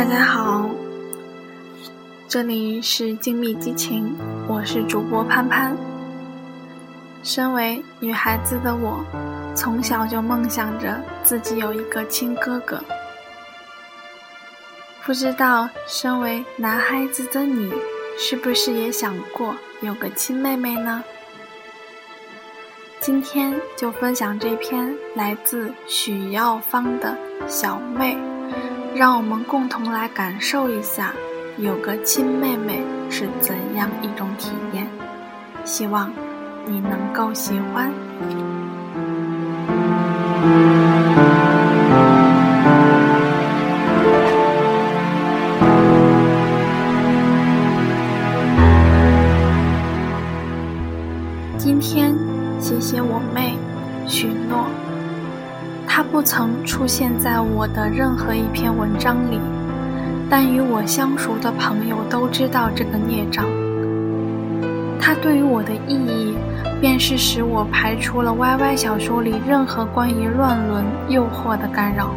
大家好，这里是静谧激情，我是主播潘潘。身为女孩子的我，从小就梦想着自己有一个亲哥哥。不知道身为男孩子的你，是不是也想过有个亲妹妹呢？今天就分享这篇来自许耀芳的小妹。让我们共同来感受一下，有个亲妹妹是怎样一种体验。希望你能够喜欢。不曾出现在我的任何一篇文章里，但与我相熟的朋友都知道这个孽障。他对于我的意义，便是使我排除了 YY 小说里任何关于乱伦诱惑的干扰，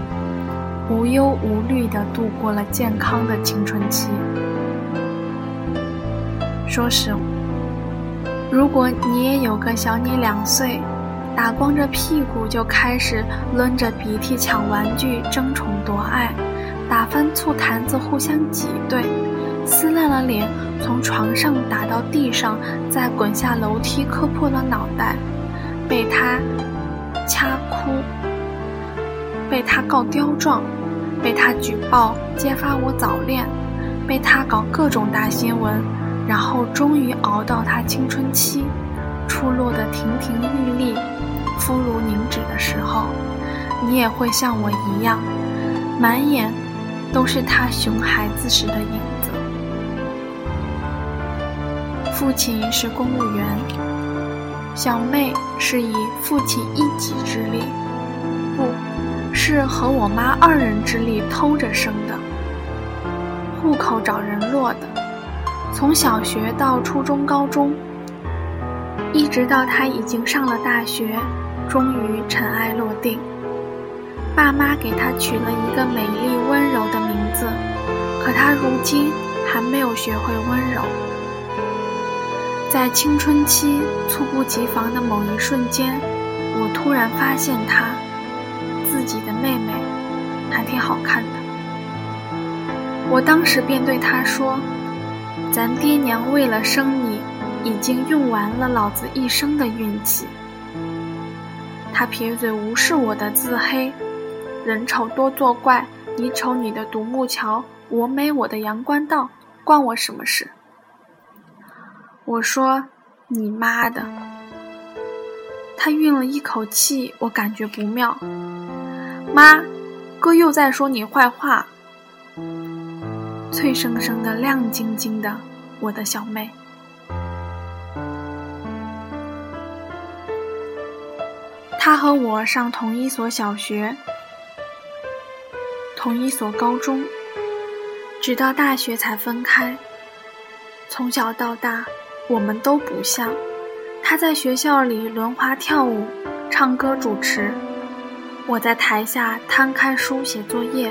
无忧无虑地度过了健康的青春期。说实话，如果你也有个小你两岁。打光着屁股就开始抡着鼻涕抢玩具、争宠夺爱，打翻醋坛子互相挤兑，撕烂了脸从床上打到地上，再滚下楼梯磕破了脑袋，被他掐哭，被他告刁状，被他举报揭发我早恋，被他搞各种大新闻，然后终于熬到他青春期。出落得亭亭玉立、肤如凝脂的时候，你也会像我一样，满眼都是他熊孩子时的影子。父亲是公务员，小妹是以父亲一己之力，不是和我妈二人之力偷着生的，户口找人落的，从小学到初中、高中。一直到他已经上了大学，终于尘埃落定。爸妈给他取了一个美丽温柔的名字，可他如今还没有学会温柔。在青春期猝不及防的某一瞬间，我突然发现他自己的妹妹还挺好看的。我当时便对他说：“咱爹娘为了生你。”已经用完了老子一生的运气。他撇嘴无视我的自黑，人丑多作怪，你丑你的独木桥，我美我的阳关道，关我什么事？我说你妈的！他运了一口气，我感觉不妙。妈，哥又在说你坏话。脆生生的，亮晶晶的，我的小妹。他和我上同一所小学，同一所高中，直到大学才分开。从小到大，我们都不像。他在学校里轮滑跳舞、唱歌主持，我在台下摊开书写作业。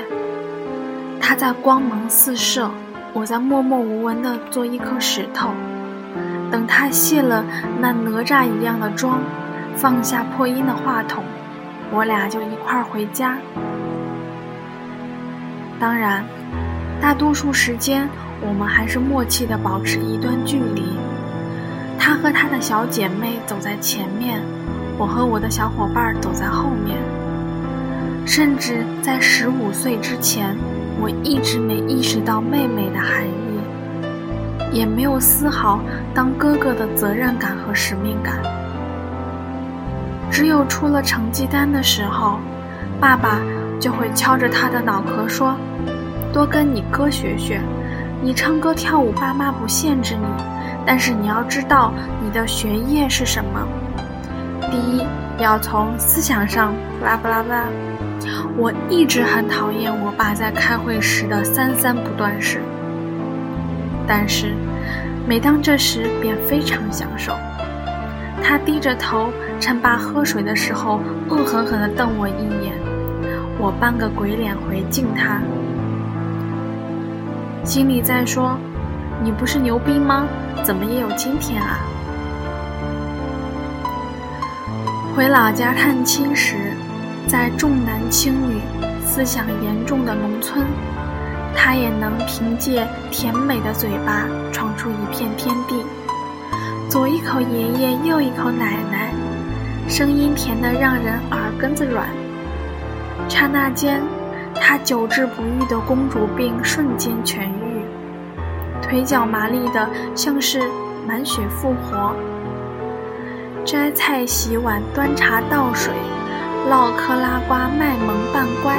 他在光芒四射，我在默默无闻地做一颗石头，等他卸了那哪吒一样的妆。放下破音的话筒，我俩就一块儿回家。当然，大多数时间我们还是默契地保持一段距离。他和他的小姐妹走在前面，我和我的小伙伴走在后面。甚至在十五岁之前，我一直没意识到妹妹的含义，也没有丝毫当哥哥的责任感和使命感。只有出了成绩单的时候，爸爸就会敲着他的脑壳说：“多跟你哥学学，你唱歌跳舞，爸妈不限制你，但是你要知道你的学业是什么。第一，要从思想上，拉布拉拉。”我一直很讨厌我爸在开会时的三三不断式，但是每当这时，便非常享受。他低着头，趁爸喝水的时候，恶狠狠地瞪我一眼。我扮个鬼脸回敬他。心里在说：“你不是牛逼吗？怎么也有今天啊？”回老家探亲时，在重男轻女、思想严重的农村，他也能凭借甜美的嘴巴闯出一片天地。左一口爷爷，右一口奶奶，声音甜得让人耳根子软。刹那间，他久治不愈的公主病瞬间痊愈，腿脚麻利的像是满血复活。摘菜、洗碗、端茶倒水，唠嗑拉呱，卖萌扮乖，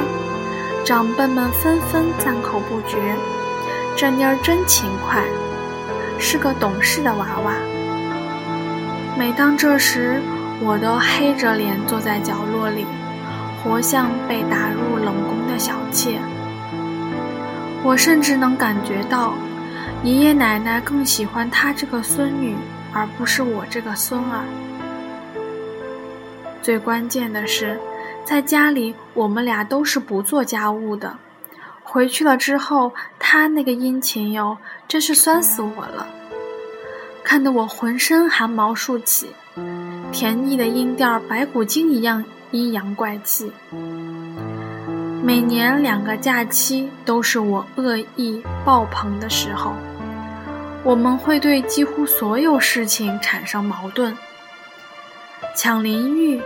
长辈们纷纷赞口不绝。这妮儿真勤快，是个懂事的娃娃。每当这时，我都黑着脸坐在角落里，活像被打入冷宫的小妾。我甚至能感觉到，爷爷奶奶更喜欢他这个孙女，而不是我这个孙儿。最关键的是，在家里我们俩都是不做家务的。回去了之后，他那个殷勤哟，真是酸死我了，看得我浑身汗毛竖起，甜腻的音调白骨精一样阴阳怪气。每年两个假期都是我恶意爆棚的时候，我们会对几乎所有事情产生矛盾，抢淋浴。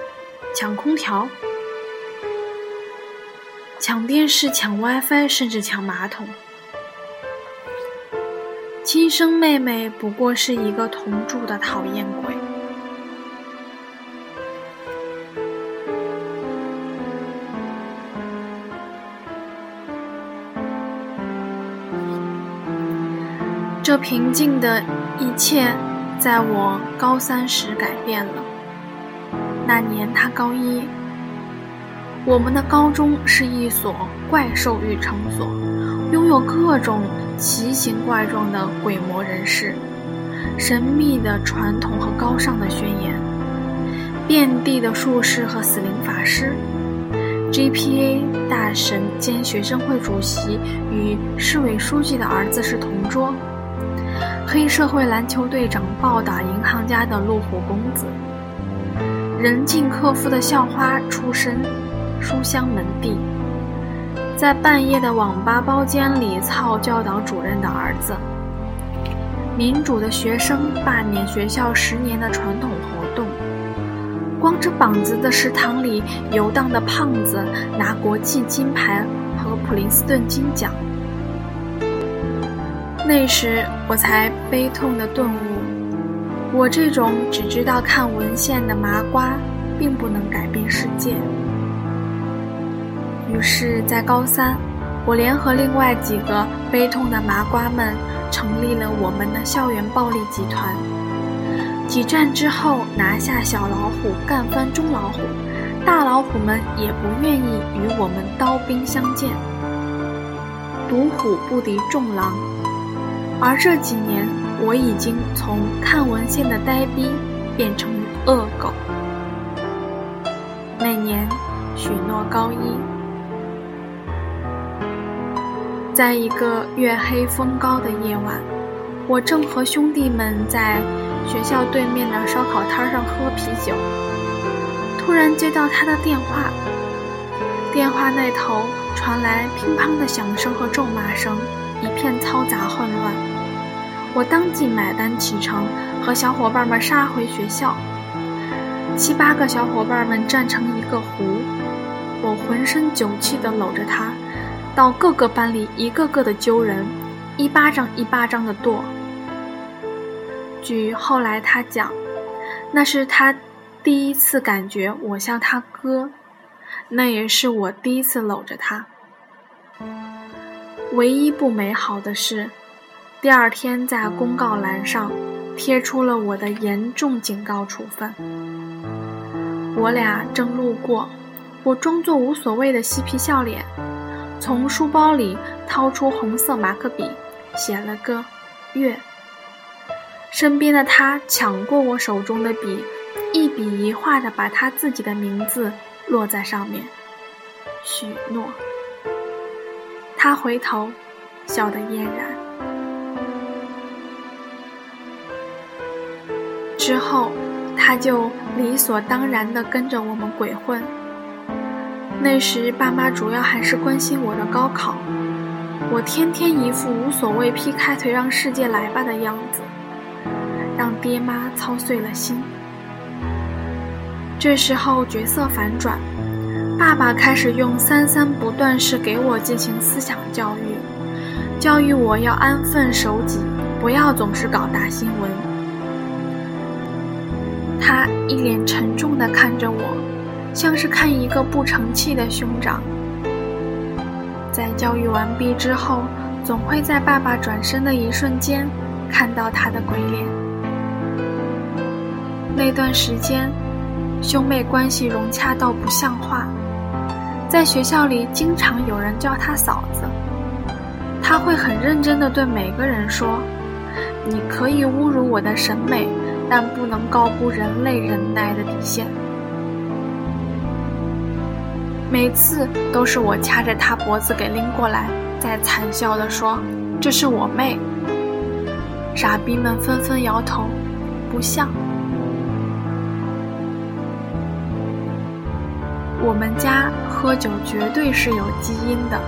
抢空调、抢电视、抢 WiFi，甚至抢马桶。亲生妹妹不过是一个同住的讨厌鬼。这平静的一切，在我高三时改变了。那年他高一，我们的高中是一所怪兽育成所，拥有各种奇形怪状的鬼魔人士，神秘的传统和高尚的宣言，遍地的术士和死灵法师，GPA 大神兼学生会主席与市委书记的儿子是同桌，黑社会篮球队长暴打银行家的路虎公子。人尽可夫的校花出身，书香门第，在半夜的网吧包间里操教导主任的儿子，民主的学生罢免学校十年的传统活动，光着膀子的食堂里游荡的胖子拿国际金牌和普林斯顿金奖。那时我才悲痛的顿悟。我这种只知道看文献的麻瓜，并不能改变世界。于是，在高三，我联合另外几个悲痛的麻瓜们，成立了我们的校园暴力集团。几战之后，拿下小老虎，干翻中老虎，大老虎们也不愿意与我们刀兵相见。独虎不敌众狼，而这几年。我已经从看文献的呆逼变成恶狗。那年，许诺高一，在一个月黑风高的夜晚，我正和兄弟们在学校对面的烧烤摊上喝啤酒，突然接到他的电话，电话那头传来乒乓的响声和咒骂声，一片嘈杂混乱。我当即买单启程，和小伙伴们杀回学校。七八个小伙伴们站成一个弧，我浑身酒气地搂着他，到各个班里一个个的揪人，一巴掌一巴掌的跺。据后来他讲，那是他第一次感觉我像他哥，那也是我第一次搂着他。唯一不美好的是。第二天，在公告栏上贴出了我的严重警告处分。我俩正路过，我装作无所谓的嬉皮笑脸，从书包里掏出红色马克笔，写了个“月”。身边的他抢过我手中的笔，一笔一画的把他自己的名字落在上面，许诺。他回头。笑得嫣然。之后，他就理所当然地跟着我们鬼混。那时，爸妈主要还是关心我的高考，我天天一副无所谓，劈开腿让世界来吧的样子，让爹妈操碎了心。这时候角色反转，爸爸开始用三三不断式给我进行思想教育，教育我要安分守己，不要总是搞大新闻。他一脸沉重地看着我，像是看一个不成器的兄长。在教育完毕之后，总会在爸爸转身的一瞬间，看到他的鬼脸。那段时间。兄妹关系融洽到不像话，在学校里经常有人叫她嫂子。她会很认真地对每个人说：“你可以侮辱我的审美，但不能高估人类忍耐的底线。”每次都是我掐着她脖子给拎过来，再惨笑地说：“这是我妹。”傻逼们纷纷摇头，不像。我们家喝酒绝对是有基因的，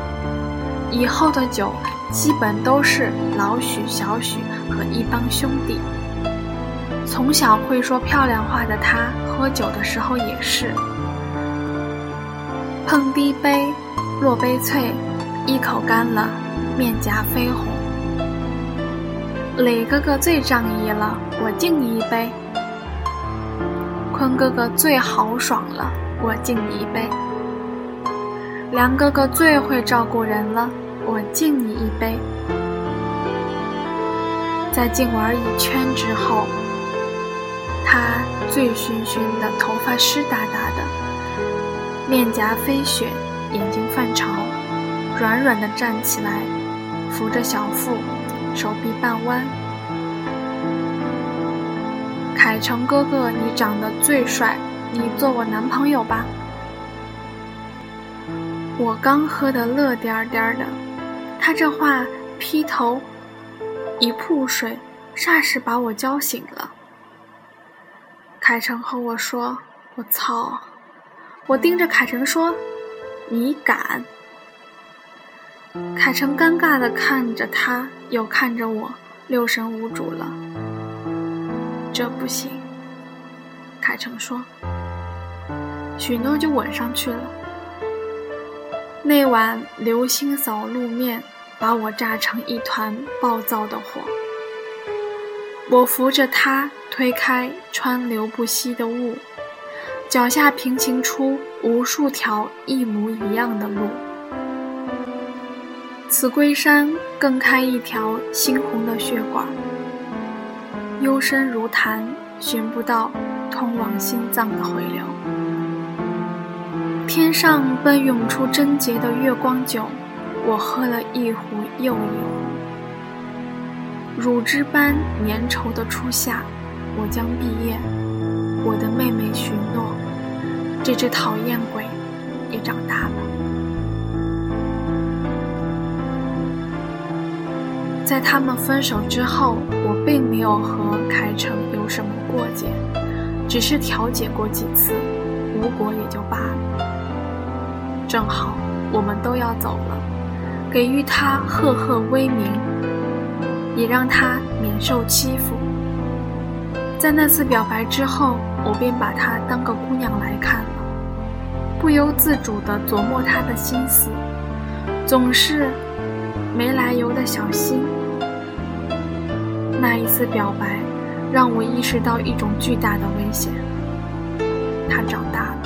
以后的酒基本都是老许、小许和一帮兄弟。从小会说漂亮话的他，喝酒的时候也是。碰低杯，落杯脆，一口干了，面颊绯红。磊哥哥最仗义了，我敬你一杯。坤哥哥最豪爽了。我敬你一杯，梁哥哥最会照顾人了。我敬你一杯。在敬完一圈之后，他醉醺醺的，头发湿哒哒的，面颊飞雪，眼睛泛潮，软软的站起来，扶着小腹，手臂半弯。成哥哥，你长得最帅。你做我男朋友吧。我刚喝得乐颠颠的，他这话劈头一扑水，霎时把我浇醒了。凯成和我说：“我操！”我盯着凯成说：“你敢？”凯成尴尬的看着他，又看着我，六神无主了。这不行，凯成说。许诺就吻上去了。那晚流星扫路面，把我炸成一团暴躁的火。我扶着他推开川流不息的雾，脚下平行出无数条一模一样的路。此龟山更开一条猩红的血管，幽深如潭，寻不到通往心脏的回流。天上奔涌出贞洁的月光酒，我喝了一壶又一壶。乳汁般粘稠的初夏，我将毕业。我的妹妹许诺，这只讨厌鬼也长大了。在他们分手之后，我并没有和凯成有什么过节，只是调解过几次，无果也就罢了。正好我们都要走了，给予他赫赫威名，也让他免受欺负。在那次表白之后，我便把她当个姑娘来看了，不由自主地琢磨她的心思，总是没来由的小心。那一次表白，让我意识到一种巨大的危险。他长大了。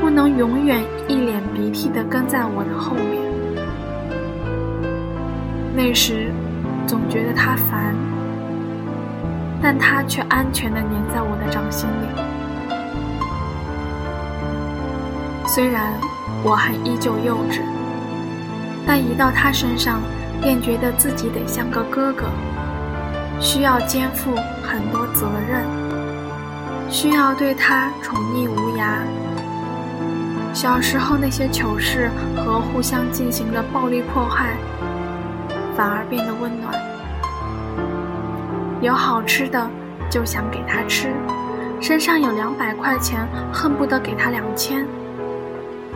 不能永远一脸鼻涕地跟在我的后面。那时，总觉得他烦，但他却安全地粘在我的掌心里。虽然我还依旧幼稚，但一到他身上，便觉得自己得像个哥哥，需要肩负很多责任，需要对他宠溺无涯。小时候那些糗事和互相进行的暴力迫害，反而变得温暖。有好吃的就想给他吃，身上有两百块钱恨不得给他两千。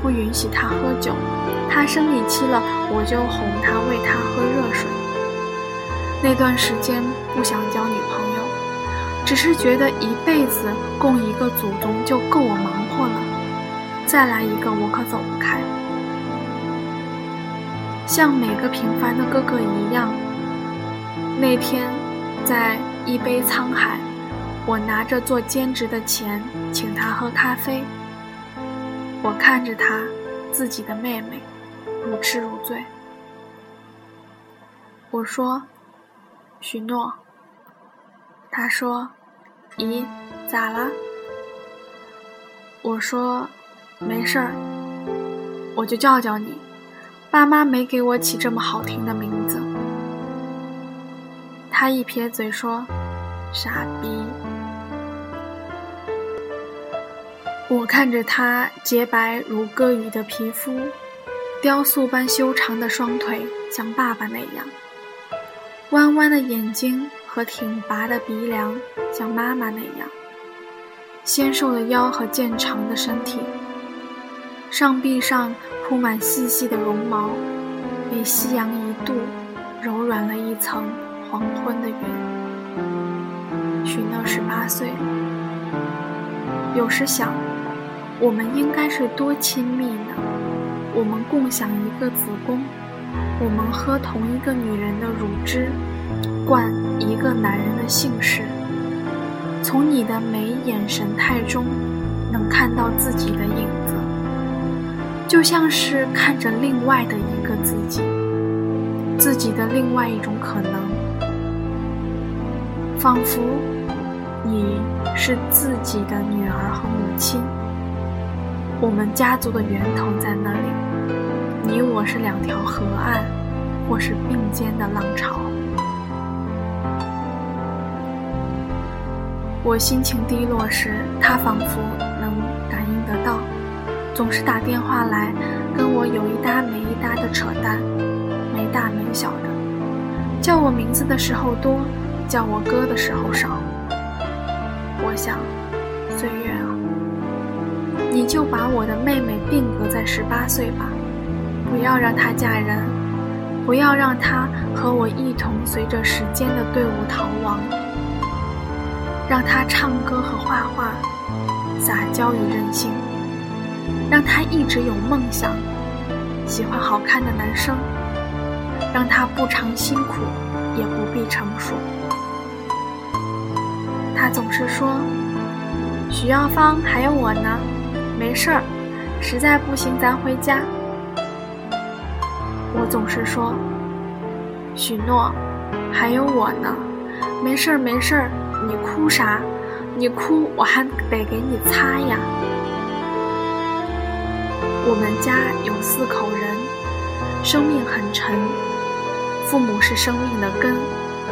不允许他喝酒，他生理期了我就哄他喂他喝热水。那段时间不想交女朋友，只是觉得一辈子供一个祖宗就够我忙活了，再来一个我可走不开。像每个平凡的哥哥一样，那天在一杯沧海，我拿着做兼职的钱请他喝咖啡，我看着他自己的妹妹如痴如醉，我说。许诺。他说：“咦，咋了？”我说：“没事儿，我就叫叫你。爸妈没给我起这么好听的名字。”他一撇嘴说：“傻逼。”我看着他洁白如歌羽的皮肤，雕塑般修长的双腿，像爸爸那样。弯弯的眼睛和挺拔的鼻梁，像妈妈那样；纤瘦的腰和健长的身体，上臂上铺满细细的绒毛，被夕阳一度柔软了一层黄昏的云。许诺十八岁，有时想，我们应该是多亲密呢？我们共享一个子宫。我们喝同一个女人的乳汁，灌一个男人的姓氏。从你的眉眼神态中，能看到自己的影子，就像是看着另外的一个自己，自己的另外一种可能，仿佛你是自己的女儿和母亲。我们家族的源头在那里。你我是两条河岸，或是并肩的浪潮。我心情低落时，他仿佛能感应得到，总是打电话来跟我有一搭没一搭的扯淡，没大没小的，叫我名字的时候多，叫我哥的时候少。我想，岁月啊，你就把我的妹妹定格在十八岁吧。不要让她嫁人，不要让她和我一同随着时间的队伍逃亡。让她唱歌和画画，撒娇与任性。让她一直有梦想，喜欢好看的男生。让她不尝辛苦，也不必成熟。她总是说：“许耀芳还有我呢，没事儿，实在不行咱回家。”总是说，许诺，还有我呢，没事儿没事儿，你哭啥？你哭我还得给你擦呀。我们家有四口人，生命很沉，父母是生命的根，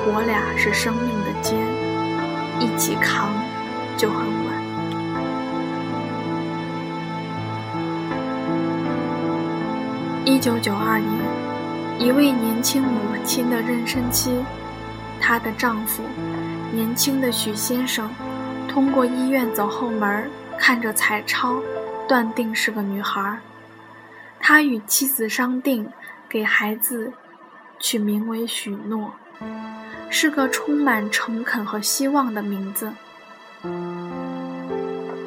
我俩是生命的肩，一起扛就很稳。一九九二年，一位年轻母亲的妊娠期，她的丈夫，年轻的许先生，通过医院走后门，看着彩超，断定是个女孩。他与妻子商定，给孩子取名为许诺，是个充满诚恳和希望的名字。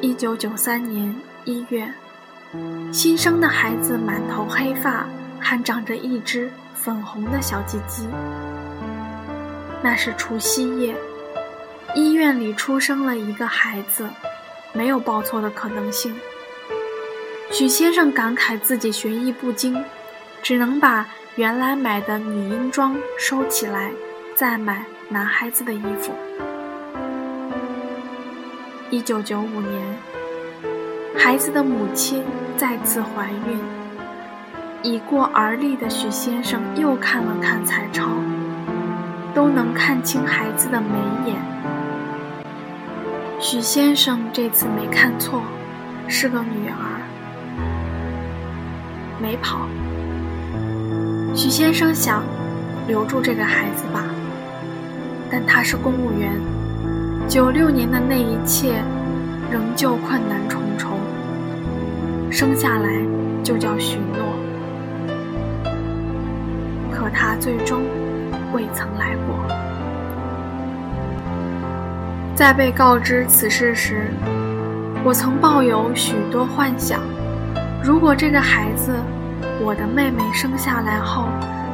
一九九三年一月。新生的孩子满头黑发，还长着一只粉红的小鸡鸡。那是除夕夜，医院里出生了一个孩子，没有报错的可能性。许先生感慨自己学艺不精，只能把原来买的女婴装收起来，再买男孩子的衣服。一九九五年。孩子的母亲再次怀孕，已过而立的许先生又看了看彩超，都能看清孩子的眉眼。许先生这次没看错，是个女儿，没跑。许先生想，留住这个孩子吧。但他是公务员，九六年的那一切仍旧困难重重。生下来就叫许诺，最终未曾来过。在被告知此事时，我曾抱有许多幻想：如果这个孩子，我的妹妹生下来后，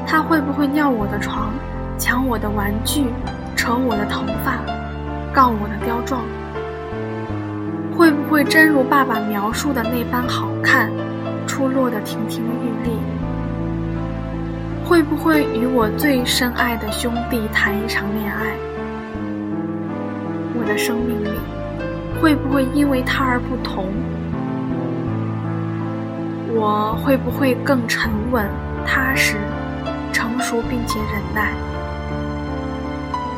她会不会尿我的床，抢我的玩具？扯我的头发，告我的刁状，会不会真如爸爸描述的那般好看，出落的亭亭玉立？会不会与我最深爱的兄弟谈一场恋爱？我的生命里，会不会因为他而不同？我会不会更沉稳、踏实、成熟，并且忍耐？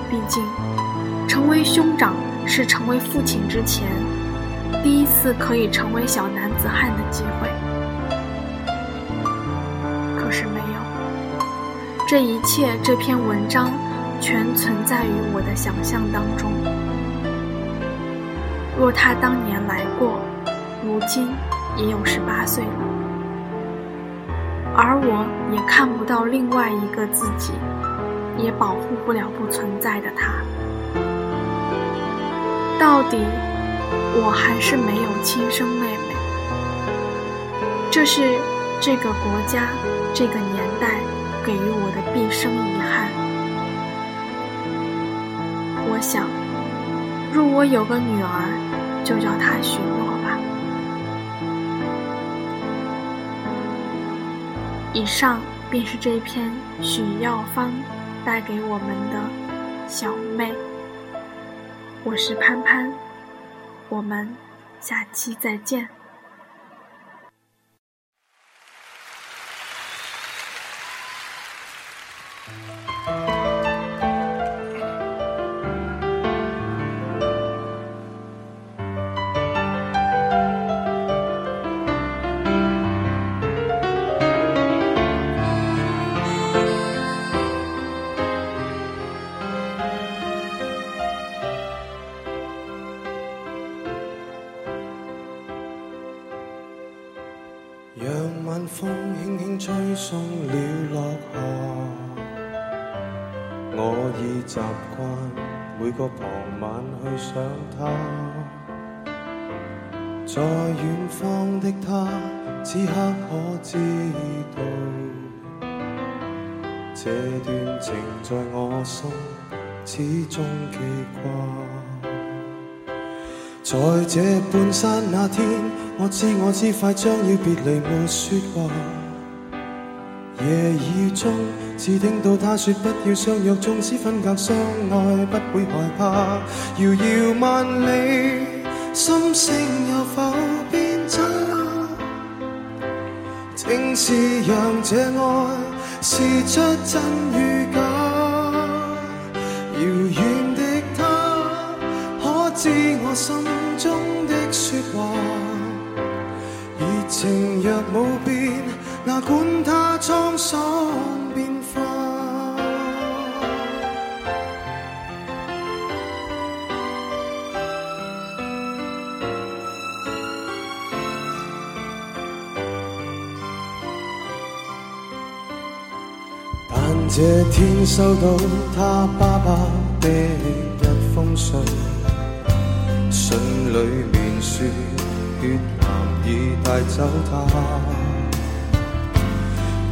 毕竟，成为兄长是成为父亲之前第一次可以成为小男子汉的机会。这一切，这篇文章全存在于我的想象当中。若他当年来过，如今也有十八岁了，而我也看不到另外一个自己。也保护不了不存在的他。到底，我还是没有亲生妹妹。这是这个国家、这个年给予我的毕生遗憾。我想，若我有个女儿，就叫她许诺吧。以上便是这篇许耀芳。带给我们的小妹，我是潘潘，我们下期再见。个傍晚去想他。在远方的他，此刻可知道，这段情在我心始终记挂。在这半山那天。我知我知，快将要别离，没说话。夜雨中，只听到他说不要相约，纵使分隔相爱，不会害怕。遥遥万里，心声有否变差？正是让这爱试出真与假。遥远的他，可知我心中的说话？情若无变，哪管它沧桑这天收到他爸爸的一封信，信里面说血癌。已带走他，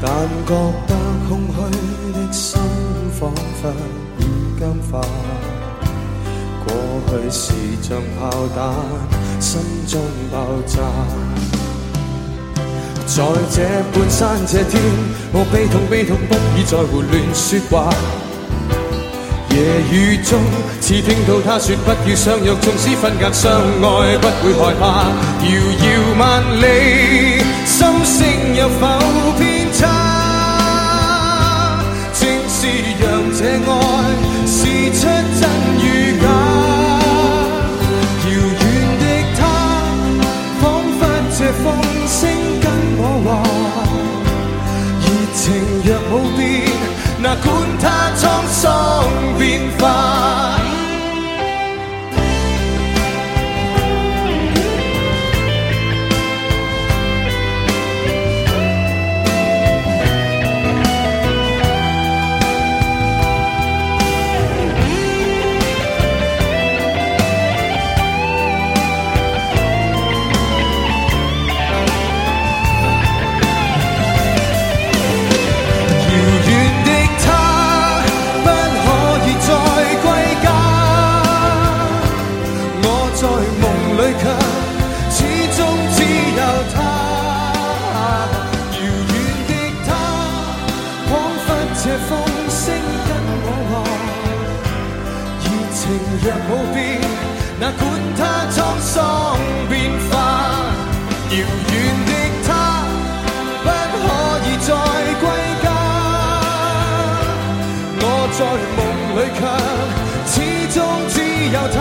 但觉得空虚的心仿佛已僵化。过去是像炮弹，心中爆炸。在这半山这天，我悲痛悲痛，不已再胡乱说话。夜雨中，似听到他说不要相约，纵使分隔相爱，不会害怕。遥遥万里，心声有否偏他若无变，哪管它沧桑变化。遥远的他，不可以再归家。我在梦里却始终只有他。